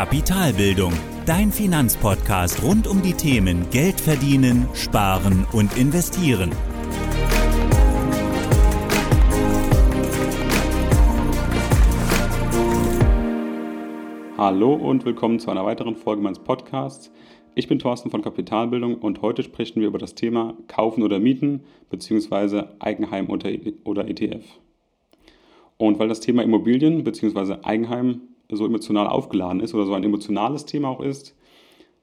Kapitalbildung, dein Finanzpodcast rund um die Themen Geld verdienen, sparen und investieren. Hallo und willkommen zu einer weiteren Folge meines Podcasts. Ich bin Thorsten von Kapitalbildung und heute sprechen wir über das Thema Kaufen oder Mieten bzw. Eigenheim oder ETF. Und weil das Thema Immobilien bzw. Eigenheim so emotional aufgeladen ist oder so ein emotionales Thema auch ist,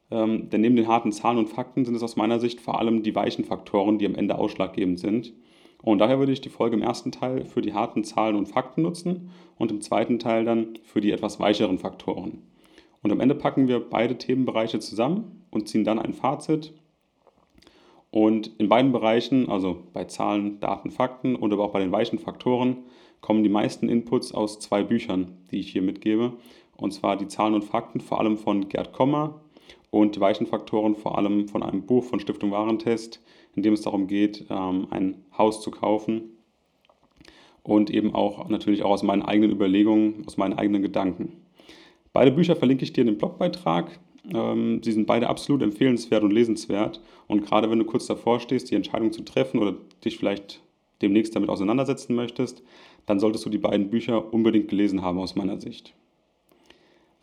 ähm, denn neben den harten Zahlen und Fakten sind es aus meiner Sicht vor allem die weichen Faktoren, die am Ende ausschlaggebend sind. Und daher würde ich die Folge im ersten Teil für die harten Zahlen und Fakten nutzen und im zweiten Teil dann für die etwas weicheren Faktoren. Und am Ende packen wir beide Themenbereiche zusammen und ziehen dann ein Fazit. Und in beiden Bereichen, also bei Zahlen, Daten, Fakten und aber auch bei den weichen Faktoren, kommen die meisten Inputs aus zwei Büchern, die ich hier mitgebe. Und zwar die Zahlen und Fakten vor allem von Gerd Kommer und die weichen Faktoren vor allem von einem Buch von Stiftung Warentest, in dem es darum geht, ähm, ein Haus zu kaufen. Und eben auch natürlich auch aus meinen eigenen Überlegungen, aus meinen eigenen Gedanken. Beide Bücher verlinke ich dir in dem Blogbeitrag. Ähm, sie sind beide absolut empfehlenswert und lesenswert. Und gerade wenn du kurz davor stehst, die Entscheidung zu treffen oder dich vielleicht demnächst damit auseinandersetzen möchtest, dann solltest du die beiden Bücher unbedingt gelesen haben aus meiner Sicht.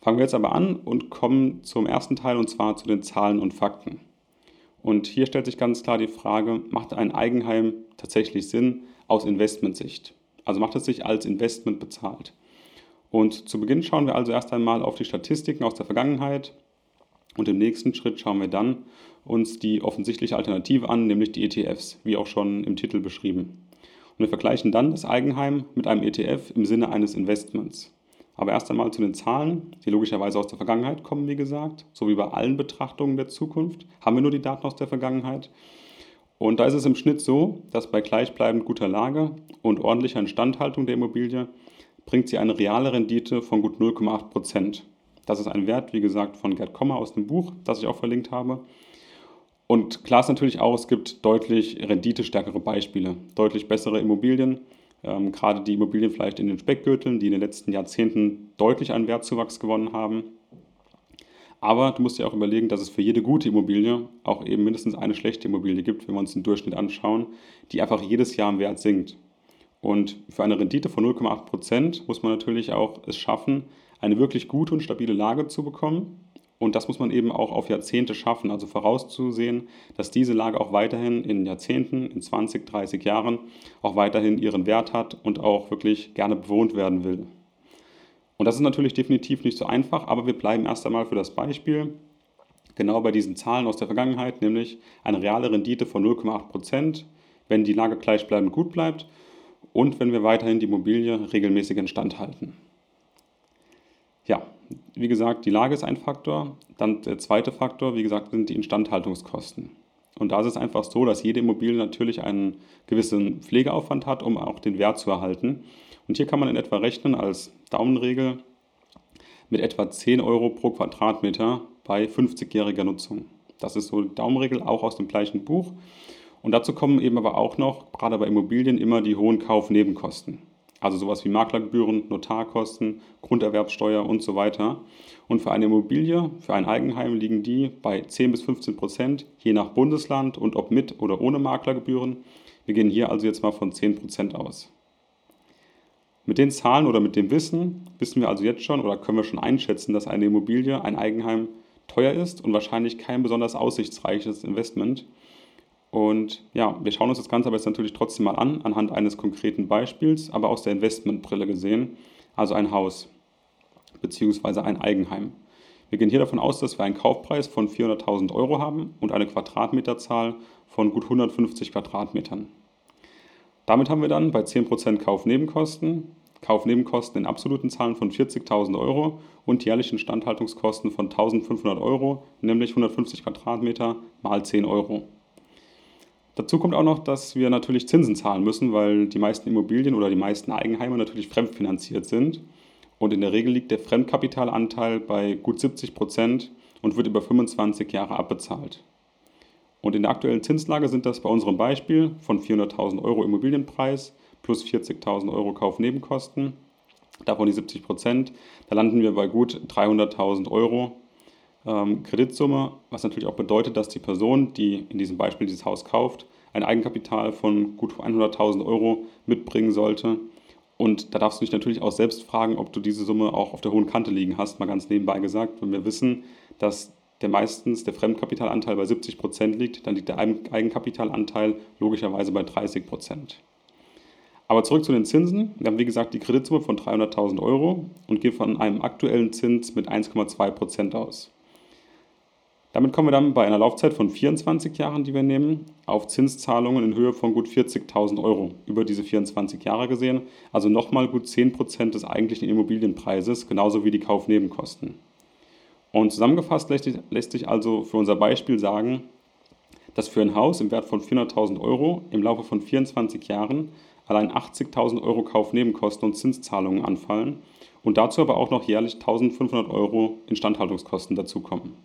Fangen wir jetzt aber an und kommen zum ersten Teil und zwar zu den Zahlen und Fakten. Und hier stellt sich ganz klar die Frage, macht ein Eigenheim tatsächlich Sinn aus Investmentsicht? Also macht es sich als Investment bezahlt? Und zu Beginn schauen wir also erst einmal auf die Statistiken aus der Vergangenheit und im nächsten Schritt schauen wir dann uns die offensichtliche Alternative an, nämlich die ETFs, wie auch schon im Titel beschrieben. Und wir vergleichen dann das Eigenheim mit einem ETF im Sinne eines Investments. Aber erst einmal zu den Zahlen, die logischerweise aus der Vergangenheit kommen, wie gesagt. So wie bei allen Betrachtungen der Zukunft haben wir nur die Daten aus der Vergangenheit. Und da ist es im Schnitt so, dass bei gleichbleibend guter Lage und ordentlicher Instandhaltung der Immobilie bringt sie eine reale Rendite von gut 0,8 Prozent. Das ist ein Wert, wie gesagt, von Gerd Kommer aus dem Buch, das ich auch verlinkt habe. Und klar ist natürlich auch, es gibt deutlich renditestärkere Beispiele, deutlich bessere Immobilien. Ähm, gerade die Immobilien vielleicht in den Speckgürteln, die in den letzten Jahrzehnten deutlich an Wertzuwachs gewonnen haben. Aber du musst dir auch überlegen, dass es für jede gute Immobilie auch eben mindestens eine schlechte Immobilie gibt, wenn wir uns den Durchschnitt anschauen, die einfach jedes Jahr im Wert sinkt. Und für eine Rendite von 0,8 Prozent muss man natürlich auch es schaffen, eine wirklich gute und stabile Lage zu bekommen. Und das muss man eben auch auf Jahrzehnte schaffen, also vorauszusehen, dass diese Lage auch weiterhin in Jahrzehnten, in 20, 30 Jahren auch weiterhin ihren Wert hat und auch wirklich gerne bewohnt werden will. Und das ist natürlich definitiv nicht so einfach, aber wir bleiben erst einmal für das Beispiel genau bei diesen Zahlen aus der Vergangenheit, nämlich eine reale Rendite von 0,8 Prozent, wenn die Lage gleichbleibend gut bleibt und wenn wir weiterhin die Immobilie regelmäßig instand halten. Ja, wie gesagt, die Lage ist ein Faktor. Dann der zweite Faktor, wie gesagt, sind die Instandhaltungskosten. Und da ist es einfach so, dass jede Immobilie natürlich einen gewissen Pflegeaufwand hat, um auch den Wert zu erhalten. Und hier kann man in etwa rechnen als Daumenregel mit etwa 10 Euro pro Quadratmeter bei 50-jähriger Nutzung. Das ist so die Daumenregel, auch aus dem gleichen Buch. Und dazu kommen eben aber auch noch, gerade bei Immobilien, immer die hohen Kaufnebenkosten. Also sowas wie Maklergebühren, Notarkosten, Grunderwerbsteuer und so weiter. Und für eine Immobilie, für ein Eigenheim liegen die bei 10 bis 15 Prozent, je nach Bundesland und ob mit oder ohne Maklergebühren. Wir gehen hier also jetzt mal von 10 Prozent aus. Mit den Zahlen oder mit dem Wissen wissen wir also jetzt schon oder können wir schon einschätzen, dass eine Immobilie, ein Eigenheim teuer ist und wahrscheinlich kein besonders aussichtsreiches Investment. Und ja, wir schauen uns das Ganze aber jetzt natürlich trotzdem mal an, anhand eines konkreten Beispiels, aber aus der Investmentbrille gesehen, also ein Haus bzw. ein Eigenheim. Wir gehen hier davon aus, dass wir einen Kaufpreis von 400.000 Euro haben und eine Quadratmeterzahl von gut 150 Quadratmetern. Damit haben wir dann bei 10% Kaufnebenkosten, Kaufnebenkosten in absoluten Zahlen von 40.000 Euro und jährlichen Standhaltungskosten von 1.500 Euro, nämlich 150 Quadratmeter mal 10 Euro. Dazu kommt auch noch, dass wir natürlich Zinsen zahlen müssen, weil die meisten Immobilien oder die meisten Eigenheime natürlich fremdfinanziert sind. Und in der Regel liegt der Fremdkapitalanteil bei gut 70 Prozent und wird über 25 Jahre abbezahlt. Und in der aktuellen Zinslage sind das bei unserem Beispiel von 400.000 Euro Immobilienpreis plus 40.000 Euro Kaufnebenkosten davon die 70 Prozent. Da landen wir bei gut 300.000 Euro ähm, Kreditsumme, was natürlich auch bedeutet, dass die Person, die in diesem Beispiel dieses Haus kauft, ein Eigenkapital von gut 100.000 Euro mitbringen sollte. Und da darfst du dich natürlich auch selbst fragen, ob du diese Summe auch auf der hohen Kante liegen hast, mal ganz nebenbei gesagt. Wenn wir wissen, dass der meistens der Fremdkapitalanteil bei 70 Prozent liegt, dann liegt der Eigenkapitalanteil logischerweise bei 30 Prozent. Aber zurück zu den Zinsen. Wir haben wie gesagt die Kreditsumme von 300.000 Euro und gehen von einem aktuellen Zins mit 1,2 Prozent aus. Damit kommen wir dann bei einer Laufzeit von 24 Jahren, die wir nehmen, auf Zinszahlungen in Höhe von gut 40.000 Euro über diese 24 Jahre gesehen. Also nochmal gut 10 Prozent des eigentlichen Immobilienpreises, genauso wie die Kaufnebenkosten. Und zusammengefasst lässt, lässt sich also für unser Beispiel sagen, dass für ein Haus im Wert von 400.000 Euro im Laufe von 24 Jahren allein 80.000 Euro Kaufnebenkosten und Zinszahlungen anfallen und dazu aber auch noch jährlich 1.500 Euro Instandhaltungskosten dazukommen.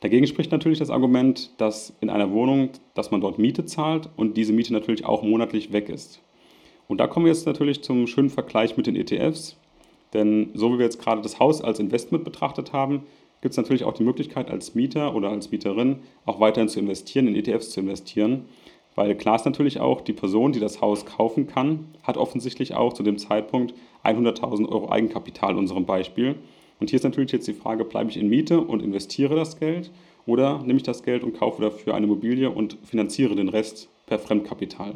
Dagegen spricht natürlich das Argument, dass in einer Wohnung, dass man dort Miete zahlt und diese Miete natürlich auch monatlich weg ist. Und da kommen wir jetzt natürlich zum schönen Vergleich mit den ETFs. Denn so wie wir jetzt gerade das Haus als Investment betrachtet haben, gibt es natürlich auch die Möglichkeit als Mieter oder als Mieterin auch weiterhin zu investieren, in ETFs zu investieren. Weil klar ist natürlich auch, die Person, die das Haus kaufen kann, hat offensichtlich auch zu dem Zeitpunkt 100.000 Euro Eigenkapital in unserem Beispiel. Und hier ist natürlich jetzt die Frage, bleibe ich in Miete und investiere das Geld oder nehme ich das Geld und kaufe dafür eine Immobilie und finanziere den Rest per Fremdkapital.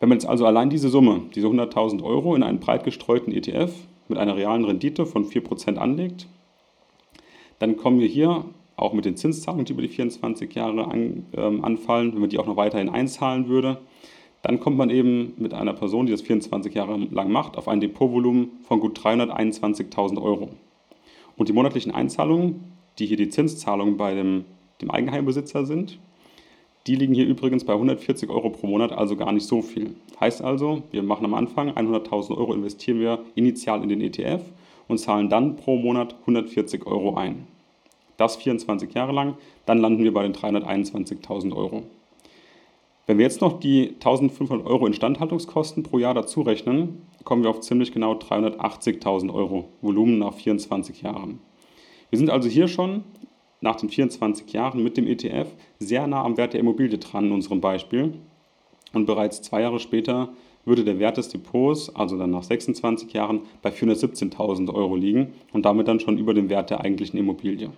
Wenn man jetzt also allein diese Summe, diese 100.000 Euro in einen breit gestreuten ETF mit einer realen Rendite von 4% anlegt, dann kommen wir hier auch mit den Zinszahlungen, die über die 24 Jahre an, ähm, anfallen, wenn man die auch noch weiterhin einzahlen würde, dann kommt man eben mit einer Person, die das 24 Jahre lang macht, auf ein Depotvolumen von gut 321.000 Euro. Und die monatlichen Einzahlungen, die hier die Zinszahlungen bei dem, dem Eigenheimbesitzer sind, die liegen hier übrigens bei 140 Euro pro Monat, also gar nicht so viel. Heißt also, wir machen am Anfang 100.000 Euro, investieren wir initial in den ETF und zahlen dann pro Monat 140 Euro ein. Das 24 Jahre lang, dann landen wir bei den 321.000 Euro. Wenn wir jetzt noch die 1500 Euro Instandhaltungskosten pro Jahr dazu rechnen, kommen wir auf ziemlich genau 380.000 Euro Volumen nach 24 Jahren. Wir sind also hier schon nach den 24 Jahren mit dem ETF sehr nah am Wert der Immobilie dran in unserem Beispiel. Und bereits zwei Jahre später würde der Wert des Depots, also dann nach 26 Jahren, bei 417.000 Euro liegen und damit dann schon über dem Wert der eigentlichen Immobilie.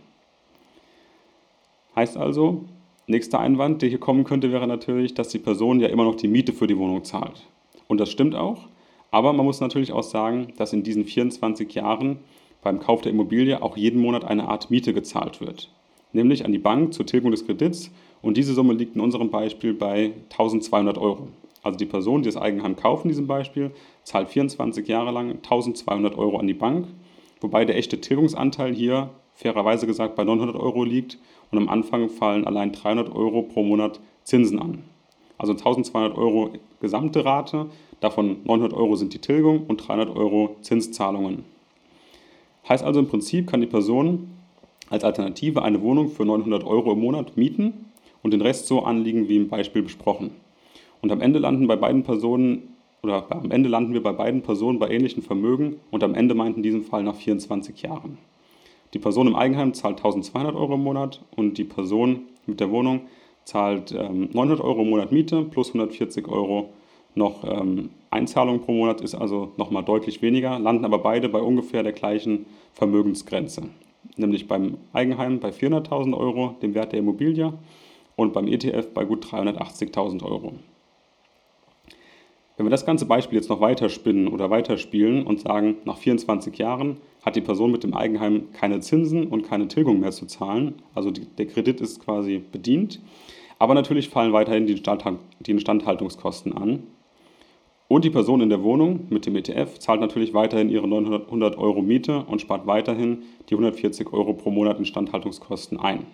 Heißt also, Nächster Einwand, der hier kommen könnte, wäre natürlich, dass die Person ja immer noch die Miete für die Wohnung zahlt. Und das stimmt auch. Aber man muss natürlich auch sagen, dass in diesen 24 Jahren beim Kauf der Immobilie auch jeden Monat eine Art Miete gezahlt wird. Nämlich an die Bank zur Tilgung des Kredits. Und diese Summe liegt in unserem Beispiel bei 1200 Euro. Also die Person, die das Eigenheim kauft in diesem Beispiel, zahlt 24 Jahre lang 1200 Euro an die Bank. Wobei der echte Tilgungsanteil hier fairerweise gesagt bei 900 Euro liegt und am Anfang fallen allein 300 Euro pro Monat Zinsen an. Also 1200 Euro gesamte Rate, davon 900 Euro sind die Tilgung und 300 Euro Zinszahlungen. Heißt also im Prinzip kann die Person als Alternative eine Wohnung für 900 Euro im Monat mieten und den Rest so anliegen wie im Beispiel besprochen. Und am Ende landen bei beiden Personen oder am Ende landen wir bei beiden Personen bei ähnlichen Vermögen und am Ende meint in diesem Fall nach 24 Jahren. Die Person im Eigenheim zahlt 1200 Euro im Monat und die Person mit der Wohnung zahlt ähm, 900 Euro im Monat Miete plus 140 Euro noch ähm, Einzahlung pro Monat, ist also nochmal deutlich weniger, landen aber beide bei ungefähr der gleichen Vermögensgrenze. Nämlich beim Eigenheim bei 400.000 Euro, dem Wert der Immobilie, und beim ETF bei gut 380.000 Euro. Wenn wir das ganze Beispiel jetzt noch weiterspinnen oder weiterspielen und sagen, nach 24 Jahren hat die Person mit dem Eigenheim keine Zinsen und keine Tilgung mehr zu zahlen, also die, der Kredit ist quasi bedient, aber natürlich fallen weiterhin die, die Instandhaltungskosten an. Und die Person in der Wohnung mit dem ETF zahlt natürlich weiterhin ihre 900 Euro Miete und spart weiterhin die 140 Euro pro Monat Instandhaltungskosten ein.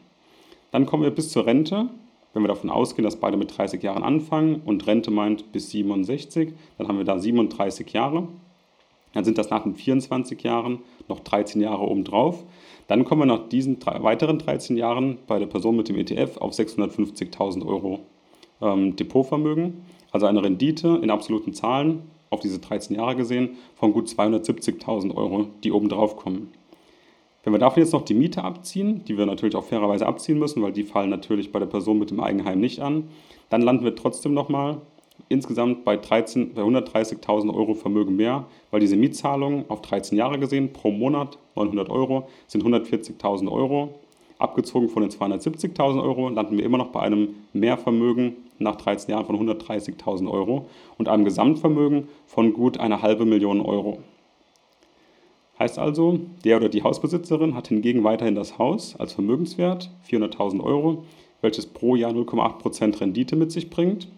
Dann kommen wir bis zur Rente wenn wir davon ausgehen, dass beide mit 30 Jahren anfangen und Rente meint bis 67, dann haben wir da 37 Jahre. Dann sind das nach den 24 Jahren noch 13 Jahre obendrauf. Dann kommen wir nach diesen weiteren 13 Jahren bei der Person mit dem ETF auf 650.000 Euro ähm, Depotvermögen. Also eine Rendite in absoluten Zahlen auf diese 13 Jahre gesehen von gut 270.000 Euro, die oben drauf kommen. Wenn wir davon jetzt noch die Miete abziehen, die wir natürlich auch fairerweise abziehen müssen, weil die fallen natürlich bei der Person mit dem Eigenheim nicht an, dann landen wir trotzdem nochmal insgesamt bei, bei 130.000 Euro Vermögen mehr, weil diese Mietzahlungen auf 13 Jahre gesehen pro Monat 900 Euro sind 140.000 Euro. Abgezogen von den 270.000 Euro landen wir immer noch bei einem Mehrvermögen nach 13 Jahren von 130.000 Euro und einem Gesamtvermögen von gut einer halben Million Euro. Heißt also, der oder die Hausbesitzerin hat hingegen weiterhin das Haus als Vermögenswert, 400.000 Euro, welches pro Jahr 0,8% Rendite mit sich bringt.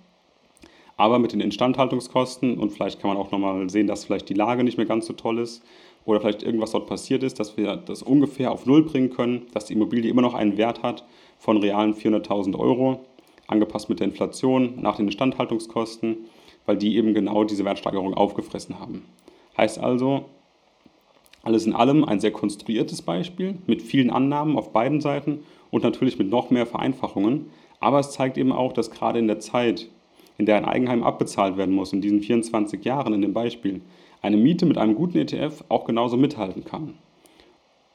Aber mit den Instandhaltungskosten und vielleicht kann man auch nochmal sehen, dass vielleicht die Lage nicht mehr ganz so toll ist oder vielleicht irgendwas dort passiert ist, dass wir das ungefähr auf Null bringen können, dass die Immobilie immer noch einen Wert hat von realen 400.000 Euro, angepasst mit der Inflation nach den Instandhaltungskosten, weil die eben genau diese Wertsteigerung aufgefressen haben. Heißt also, alles in allem ein sehr konstruiertes Beispiel mit vielen Annahmen auf beiden Seiten und natürlich mit noch mehr Vereinfachungen. Aber es zeigt eben auch, dass gerade in der Zeit, in der ein Eigenheim abbezahlt werden muss, in diesen 24 Jahren in dem Beispiel, eine Miete mit einem guten ETF auch genauso mithalten kann.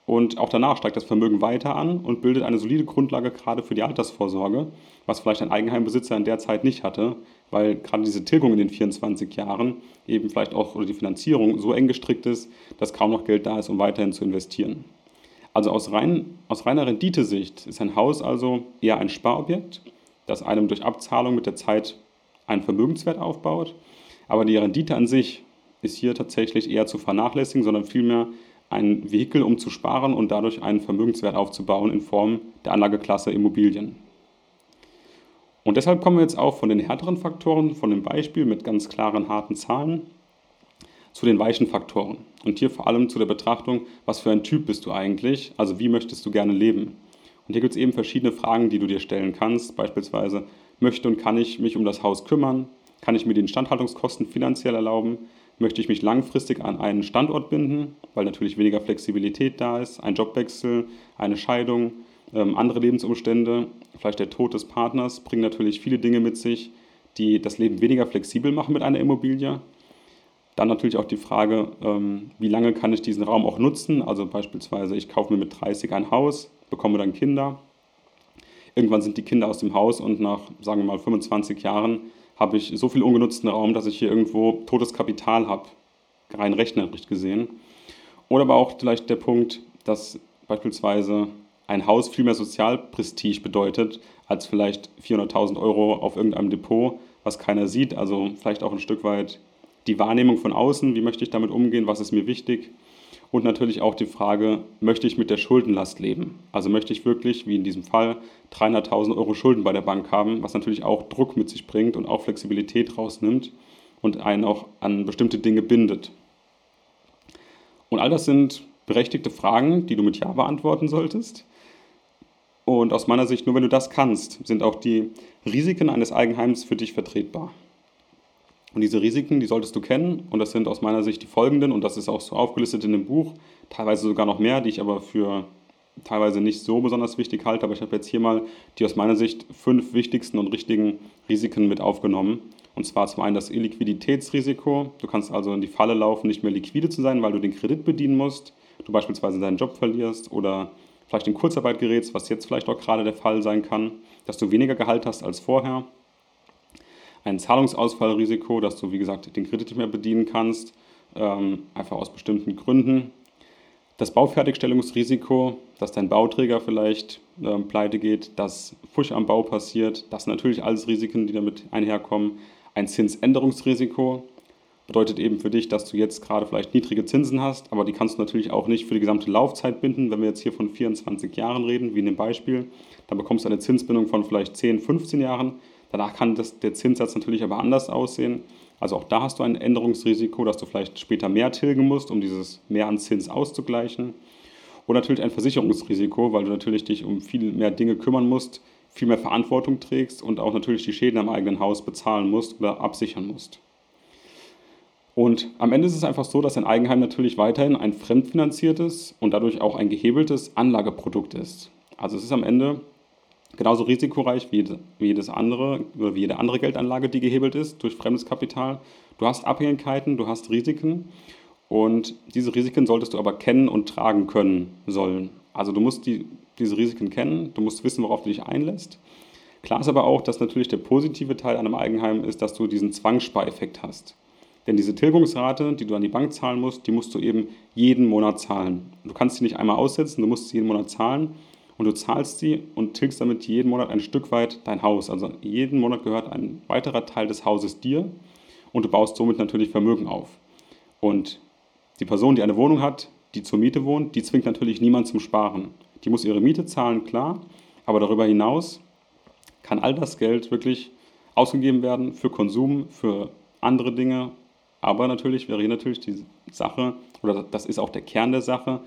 Und auch danach steigt das Vermögen weiter an und bildet eine solide Grundlage gerade für die Altersvorsorge, was vielleicht ein Eigenheimbesitzer in der Zeit nicht hatte, weil gerade diese Tilgung in den 24 Jahren eben vielleicht auch oder die Finanzierung so eng gestrickt ist, dass kaum noch Geld da ist, um weiterhin zu investieren. Also aus, rein, aus reiner Renditesicht ist ein Haus also eher ein Sparobjekt, das einem durch Abzahlung mit der Zeit einen Vermögenswert aufbaut, aber die Rendite an sich ist hier tatsächlich eher zu vernachlässigen, sondern vielmehr ein Vehikel, um zu sparen und dadurch einen Vermögenswert aufzubauen in Form der Anlageklasse Immobilien. Und deshalb kommen wir jetzt auch von den härteren Faktoren, von dem Beispiel mit ganz klaren, harten Zahlen, zu den weichen Faktoren. Und hier vor allem zu der Betrachtung, was für ein Typ bist du eigentlich, also wie möchtest du gerne leben. Und hier gibt es eben verschiedene Fragen, die du dir stellen kannst, beispielsweise, möchte und kann ich mich um das Haus kümmern? Kann ich mir die Instandhaltungskosten finanziell erlauben? Möchte ich mich langfristig an einen Standort binden, weil natürlich weniger Flexibilität da ist, ein Jobwechsel, eine Scheidung, ähm, andere Lebensumstände, vielleicht der Tod des Partners, bringen natürlich viele Dinge mit sich, die das Leben weniger flexibel machen mit einer Immobilie. Dann natürlich auch die Frage, ähm, wie lange kann ich diesen Raum auch nutzen? Also beispielsweise, ich kaufe mir mit 30 ein Haus, bekomme dann Kinder. Irgendwann sind die Kinder aus dem Haus und nach, sagen wir mal, 25 Jahren habe ich so viel ungenutzten Raum, dass ich hier irgendwo totes Kapital habe, rein rechnerisch gesehen. Oder aber auch vielleicht der Punkt, dass beispielsweise ein Haus viel mehr Sozialprestige bedeutet, als vielleicht 400.000 Euro auf irgendeinem Depot, was keiner sieht. Also vielleicht auch ein Stück weit die Wahrnehmung von außen, wie möchte ich damit umgehen, was ist mir wichtig. Und natürlich auch die Frage, möchte ich mit der Schuldenlast leben? Also möchte ich wirklich, wie in diesem Fall, 300.000 Euro Schulden bei der Bank haben, was natürlich auch Druck mit sich bringt und auch Flexibilität rausnimmt und einen auch an bestimmte Dinge bindet. Und all das sind berechtigte Fragen, die du mit Ja beantworten solltest. Und aus meiner Sicht, nur wenn du das kannst, sind auch die Risiken eines Eigenheims für dich vertretbar. Und diese Risiken, die solltest du kennen. Und das sind aus meiner Sicht die folgenden. Und das ist auch so aufgelistet in dem Buch. Teilweise sogar noch mehr, die ich aber für teilweise nicht so besonders wichtig halte. Aber ich habe jetzt hier mal die aus meiner Sicht fünf wichtigsten und richtigen Risiken mit aufgenommen. Und zwar zum einen das Illiquiditätsrisiko. Du kannst also in die Falle laufen, nicht mehr liquide zu sein, weil du den Kredit bedienen musst. Du beispielsweise deinen Job verlierst oder vielleicht in Kurzarbeit gerätst, was jetzt vielleicht auch gerade der Fall sein kann, dass du weniger Gehalt hast als vorher ein Zahlungsausfallrisiko, dass du, wie gesagt, den Kredit nicht mehr bedienen kannst, ähm, einfach aus bestimmten Gründen. Das Baufertigstellungsrisiko, dass dein Bauträger vielleicht äh, pleite geht, dass Fusch am Bau passiert, das sind natürlich alles Risiken, die damit einherkommen. Ein Zinsänderungsrisiko bedeutet eben für dich, dass du jetzt gerade vielleicht niedrige Zinsen hast, aber die kannst du natürlich auch nicht für die gesamte Laufzeit binden. Wenn wir jetzt hier von 24 Jahren reden, wie in dem Beispiel, dann bekommst du eine Zinsbindung von vielleicht 10, 15 Jahren. Danach kann das, der Zinssatz natürlich aber anders aussehen. Also auch da hast du ein Änderungsrisiko, dass du vielleicht später mehr tilgen musst, um dieses mehr an Zins auszugleichen. Und natürlich ein Versicherungsrisiko, weil du natürlich dich um viel mehr Dinge kümmern musst, viel mehr Verantwortung trägst und auch natürlich die Schäden am eigenen Haus bezahlen musst oder absichern musst. Und am Ende ist es einfach so, dass ein Eigenheim natürlich weiterhin ein fremdfinanziertes und dadurch auch ein gehebeltes Anlageprodukt ist. Also es ist am Ende genauso risikoreich wie, jedes andere wie jede andere Geldanlage, die gehebelt ist durch fremdes Kapital. Du hast Abhängigkeiten, du hast Risiken und diese Risiken solltest du aber kennen und tragen können sollen. Also du musst die, diese Risiken kennen, du musst wissen, worauf du dich einlässt. Klar ist aber auch, dass natürlich der positive Teil an einem Eigenheim ist, dass du diesen Zwangsspareffekt hast. Denn diese Tilgungsrate, die du an die Bank zahlen musst, die musst du eben jeden Monat zahlen. Du kannst sie nicht einmal aussetzen, du musst sie jeden Monat zahlen und du zahlst sie und tilgst damit jeden Monat ein Stück weit dein Haus. Also jeden Monat gehört ein weiterer Teil des Hauses dir und du baust somit natürlich Vermögen auf. Und die Person, die eine Wohnung hat, die zur Miete wohnt, die zwingt natürlich niemand zum Sparen. Die muss ihre Miete zahlen, klar, aber darüber hinaus kann all das Geld wirklich ausgegeben werden für Konsum, für andere Dinge. Aber natürlich wäre hier natürlich die Sache, oder das ist auch der Kern der Sache,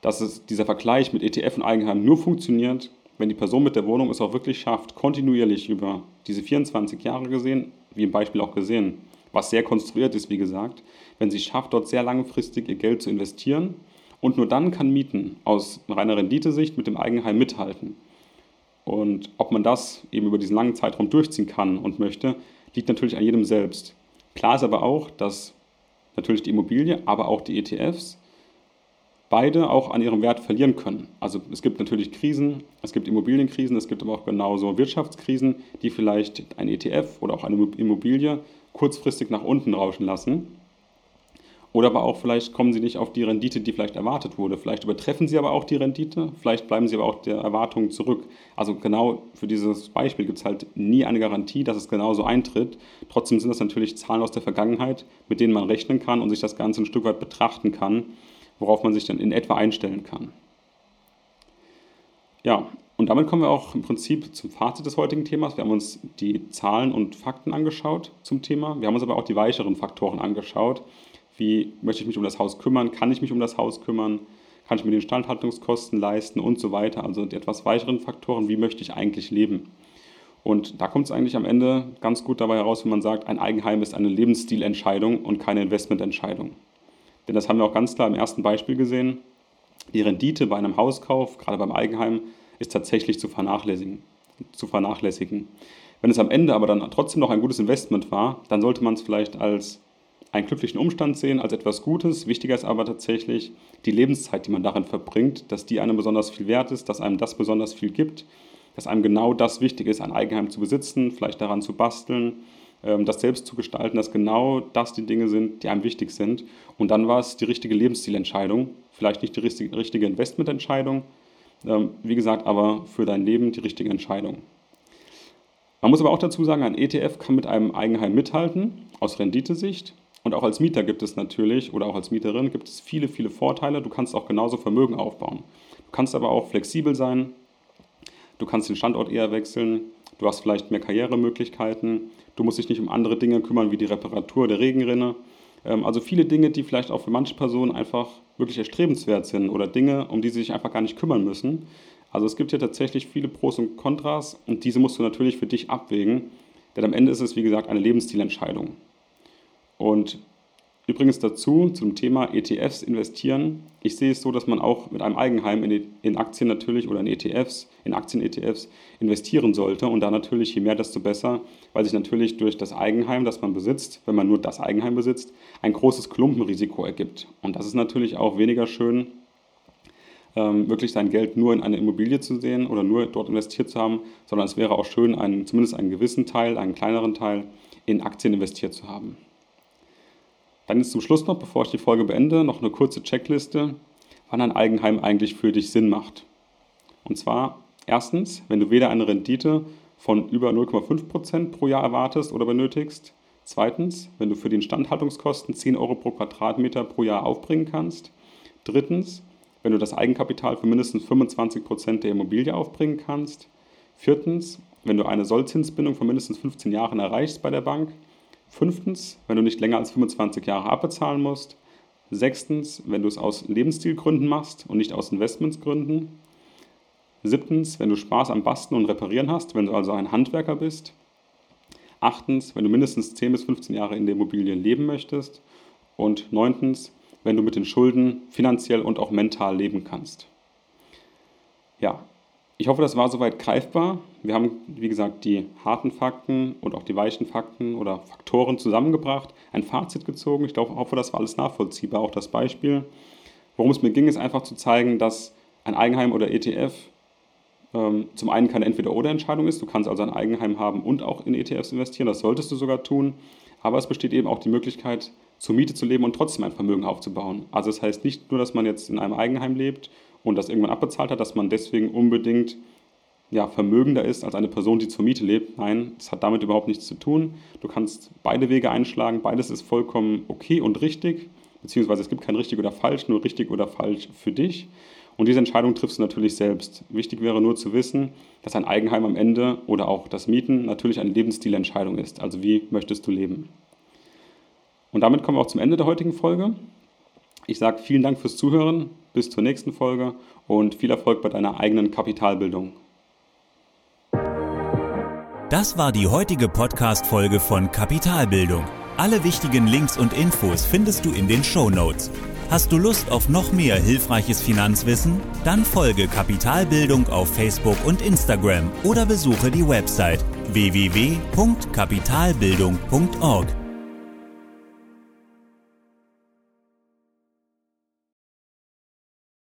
dass es, dieser Vergleich mit ETF und Eigenheim nur funktioniert, wenn die Person mit der Wohnung es auch wirklich schafft, kontinuierlich über diese 24 Jahre gesehen, wie im Beispiel auch gesehen, was sehr konstruiert ist, wie gesagt, wenn sie schafft, dort sehr langfristig ihr Geld zu investieren und nur dann kann Mieten aus reiner Renditesicht mit dem Eigenheim mithalten. Und ob man das eben über diesen langen Zeitraum durchziehen kann und möchte, liegt natürlich an jedem selbst. Klar ist aber auch, dass natürlich die Immobilie, aber auch die ETFs beide auch an ihrem Wert verlieren können. Also es gibt natürlich Krisen, es gibt Immobilienkrisen, es gibt aber auch genauso Wirtschaftskrisen, die vielleicht ein ETF oder auch eine Immobilie kurzfristig nach unten rauschen lassen. Oder aber auch vielleicht kommen sie nicht auf die Rendite, die vielleicht erwartet wurde. Vielleicht übertreffen sie aber auch die Rendite, vielleicht bleiben sie aber auch der Erwartung zurück. Also genau für dieses Beispiel gibt es halt nie eine Garantie, dass es genauso eintritt. Trotzdem sind das natürlich Zahlen aus der Vergangenheit, mit denen man rechnen kann und sich das Ganze ein Stück weit betrachten kann worauf man sich dann in etwa einstellen kann. Ja, und damit kommen wir auch im Prinzip zum Fazit des heutigen Themas. Wir haben uns die Zahlen und Fakten angeschaut zum Thema. Wir haben uns aber auch die weicheren Faktoren angeschaut. Wie möchte ich mich um das Haus kümmern? Kann ich mich um das Haus kümmern? Kann ich mir die Instandhaltungskosten leisten und so weiter? Also die etwas weicheren Faktoren, wie möchte ich eigentlich leben? Und da kommt es eigentlich am Ende ganz gut dabei heraus, wenn man sagt, ein Eigenheim ist eine Lebensstilentscheidung und keine Investmententscheidung. Denn das haben wir auch ganz klar im ersten Beispiel gesehen. Die Rendite bei einem Hauskauf, gerade beim Eigenheim, ist tatsächlich zu vernachlässigen. Zu vernachlässigen. Wenn es am Ende aber dann trotzdem noch ein gutes Investment war, dann sollte man es vielleicht als einen glücklichen Umstand sehen, als etwas Gutes. Wichtiger ist aber tatsächlich die Lebenszeit, die man darin verbringt, dass die einem besonders viel wert ist, dass einem das besonders viel gibt, dass einem genau das wichtig ist, ein Eigenheim zu besitzen, vielleicht daran zu basteln, das selbst zu gestalten, dass genau das die Dinge sind, die einem wichtig sind. Und dann war es die richtige Lebensstilentscheidung, vielleicht nicht die richtige Investmententscheidung, ähm, wie gesagt, aber für dein Leben die richtige Entscheidung. Man muss aber auch dazu sagen, ein ETF kann mit einem Eigenheim mithalten, aus Renditesicht. Und auch als Mieter gibt es natürlich, oder auch als Mieterin, gibt es viele, viele Vorteile. Du kannst auch genauso Vermögen aufbauen. Du kannst aber auch flexibel sein. Du kannst den Standort eher wechseln. Du hast vielleicht mehr Karrieremöglichkeiten. Du musst dich nicht um andere Dinge kümmern, wie die Reparatur der Regenrinne. Ähm, also viele Dinge, die vielleicht auch für manche Personen einfach wirklich erstrebenswert sind oder Dinge, um die sie sich einfach gar nicht kümmern müssen. Also es gibt hier tatsächlich viele Pros und Kontras und diese musst du natürlich für dich abwägen, denn am Ende ist es, wie gesagt, eine Lebensstilentscheidung. Und Übrigens dazu zum Thema ETFs investieren. Ich sehe es so, dass man auch mit einem Eigenheim in, in Aktien natürlich oder in ETFs, in Aktien-ETFs investieren sollte. Und da natürlich, je mehr, desto besser, weil sich natürlich durch das Eigenheim, das man besitzt, wenn man nur das Eigenheim besitzt, ein großes Klumpenrisiko ergibt. Und das ist natürlich auch weniger schön, ähm, wirklich sein Geld nur in eine Immobilie zu sehen oder nur dort investiert zu haben, sondern es wäre auch schön, einen, zumindest einen gewissen Teil, einen kleineren Teil in Aktien investiert zu haben. Dann jetzt zum Schluss noch, bevor ich die Folge beende, noch eine kurze Checkliste, wann ein Eigenheim eigentlich für dich Sinn macht. Und zwar erstens, wenn du weder eine Rendite von über 0,5% pro Jahr erwartest oder benötigst. Zweitens, wenn du für die Instandhaltungskosten 10 Euro pro Quadratmeter pro Jahr aufbringen kannst. Drittens, wenn du das Eigenkapital für mindestens 25% der Immobilie aufbringen kannst. Viertens, wenn du eine Sollzinsbindung von mindestens 15 Jahren erreichst bei der Bank. Fünftens, wenn du nicht länger als 25 Jahre abbezahlen musst. Sechstens, wenn du es aus Lebensstilgründen machst und nicht aus Investmentsgründen. Siebtens, wenn du Spaß am Basteln und Reparieren hast, wenn du also ein Handwerker bist. Achtens, wenn du mindestens 10 bis 15 Jahre in der Immobilie leben möchtest. Und neuntens, wenn du mit den Schulden finanziell und auch mental leben kannst. Ja, Ich hoffe, das war soweit greifbar. Wir haben, wie gesagt, die harten Fakten und auch die weichen Fakten oder Faktoren zusammengebracht, ein Fazit gezogen. Ich glaube, hoffe, das war alles nachvollziehbar. Auch das Beispiel. Worum es mir ging, ist einfach zu zeigen, dass ein Eigenheim oder ETF ähm, zum einen keine Entweder-Oder-Entscheidung ist. Du kannst also ein Eigenheim haben und auch in ETFs investieren. Das solltest du sogar tun. Aber es besteht eben auch die Möglichkeit, zur Miete zu leben und trotzdem ein Vermögen aufzubauen. Also das heißt nicht nur, dass man jetzt in einem Eigenheim lebt und das irgendwann abbezahlt hat, dass man deswegen unbedingt ja, vermögender ist als eine Person, die zur Miete lebt. Nein, das hat damit überhaupt nichts zu tun. Du kannst beide Wege einschlagen, beides ist vollkommen okay und richtig, beziehungsweise es gibt kein richtig oder falsch, nur richtig oder falsch für dich. Und diese Entscheidung triffst du natürlich selbst. Wichtig wäre nur zu wissen, dass ein Eigenheim am Ende oder auch das Mieten natürlich eine Lebensstilentscheidung ist. Also wie möchtest du leben? Und damit kommen wir auch zum Ende der heutigen Folge. Ich sage vielen Dank fürs Zuhören, bis zur nächsten Folge und viel Erfolg bei deiner eigenen Kapitalbildung. Das war die heutige Podcast-Folge von Kapitalbildung. Alle wichtigen Links und Infos findest du in den Show Notes. Hast du Lust auf noch mehr hilfreiches Finanzwissen? Dann folge Kapitalbildung auf Facebook und Instagram oder besuche die Website www.kapitalbildung.org.